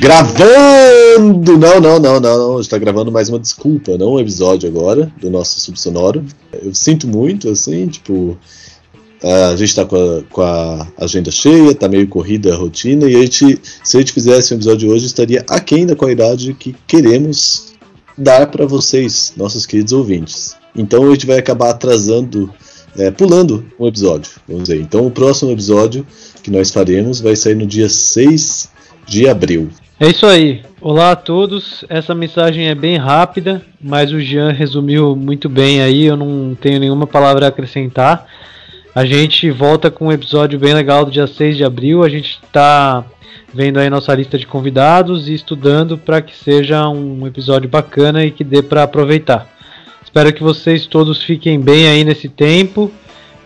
Gravando! Não, não, não, não. Está gravando mais uma desculpa, não um episódio agora do nosso subsonoro. Eu sinto muito, assim, tipo. A gente está com, com a agenda cheia, tá meio corrida a rotina, e a gente, se a gente fizesse um episódio hoje, estaria aquém da qualidade que queremos dar para vocês, nossos queridos ouvintes. Então a gente vai acabar atrasando, é, pulando um episódio, vamos dizer. Então o próximo episódio que nós faremos vai sair no dia 6 de abril. É isso aí. Olá a todos. Essa mensagem é bem rápida, mas o Jean resumiu muito bem aí. Eu não tenho nenhuma palavra a acrescentar. A gente volta com um episódio bem legal do dia 6 de abril. A gente está vendo aí nossa lista de convidados e estudando para que seja um episódio bacana e que dê para aproveitar. Espero que vocês todos fiquem bem aí nesse tempo.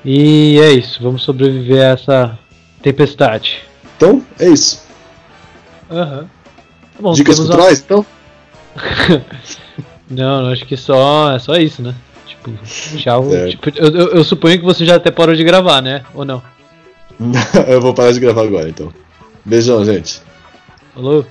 E é isso, vamos sobreviver a essa tempestade. Então, é isso. Aham. Uhum. Dicas culturais, uma... então? não, acho que só é só isso, né? Tipo, tchau. Tipo, eu, eu, eu, suponho que você já até parou de gravar, né? Ou não? eu vou parar de gravar agora, então. Beijão, gente. Falou.